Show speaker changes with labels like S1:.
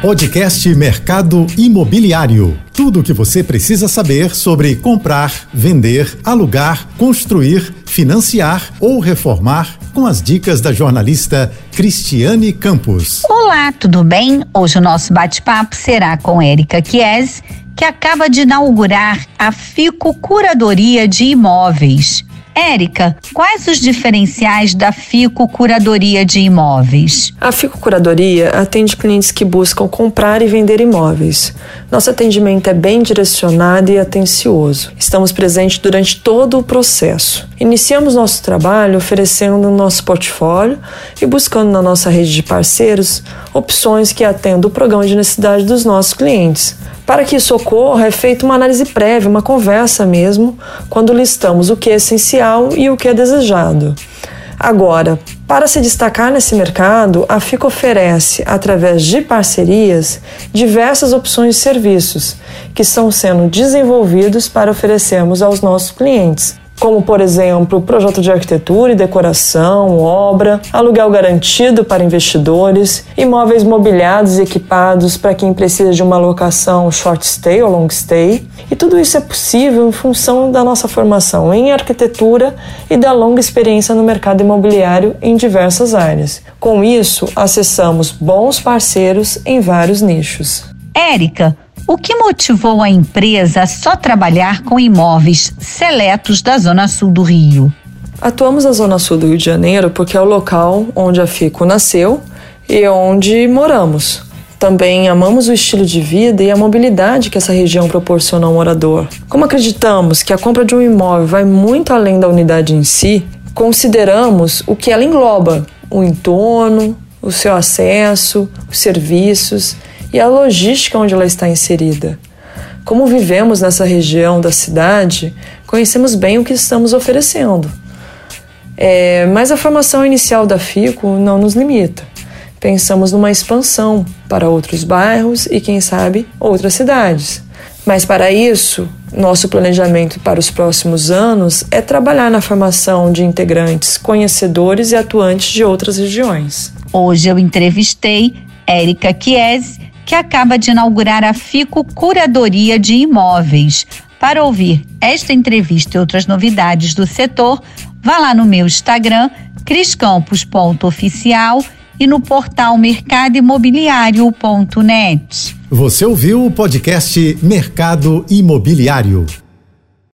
S1: Podcast Mercado Imobiliário. Tudo o que você precisa saber sobre comprar, vender, alugar, construir, financiar ou reformar com as dicas da jornalista Cristiane Campos.
S2: Olá, tudo bem? Hoje o nosso bate-papo será com Érica Chies, que acaba de inaugurar a Fico Curadoria de Imóveis. Érica, quais os diferenciais da FICO Curadoria de Imóveis?
S3: A FICO Curadoria atende clientes que buscam comprar e vender imóveis. Nosso atendimento é bem direcionado e atencioso. Estamos presentes durante todo o processo. Iniciamos nosso trabalho oferecendo nosso portfólio e buscando na nossa rede de parceiros opções que atendam o programa de necessidade dos nossos clientes. Para que isso ocorra, é feita uma análise prévia, uma conversa mesmo, quando listamos o que é essencial e o que é desejado. Agora, para se destacar nesse mercado, a FICO oferece, através de parcerias, diversas opções de serviços que estão sendo desenvolvidos para oferecermos aos nossos clientes como por exemplo projeto de arquitetura e decoração, obra, aluguel garantido para investidores, imóveis mobiliados e equipados para quem precisa de uma locação short stay ou long stay. E tudo isso é possível em função da nossa formação em arquitetura e da longa experiência no mercado imobiliário em diversas áreas. Com isso, acessamos bons parceiros em vários nichos.
S2: Érica, o que motivou a empresa a só trabalhar com imóveis seletos da Zona Sul do Rio?
S3: Atuamos na Zona Sul do Rio de Janeiro porque é o local onde a FICO nasceu e onde moramos. Também amamos o estilo de vida e a mobilidade que essa região proporciona ao morador. Como acreditamos que a compra de um imóvel vai muito além da unidade em si, consideramos o que ela engloba: o entorno, o seu acesso, os serviços e a logística onde ela está inserida. Como vivemos nessa região da cidade, conhecemos bem o que estamos oferecendo. É, mas a formação inicial da FICO não nos limita. Pensamos numa expansão para outros bairros e, quem sabe, outras cidades. Mas para isso, nosso planejamento para os próximos anos é trabalhar na formação de integrantes conhecedores e atuantes de outras regiões.
S2: Hoje eu entrevistei Érica Chiesi, que acaba de inaugurar a FICO Curadoria de Imóveis. Para ouvir esta entrevista e outras novidades do setor, vá lá no meu Instagram, criscampos.oficial e no portal mercadoimobiliário.net.
S1: Você ouviu o podcast Mercado Imobiliário.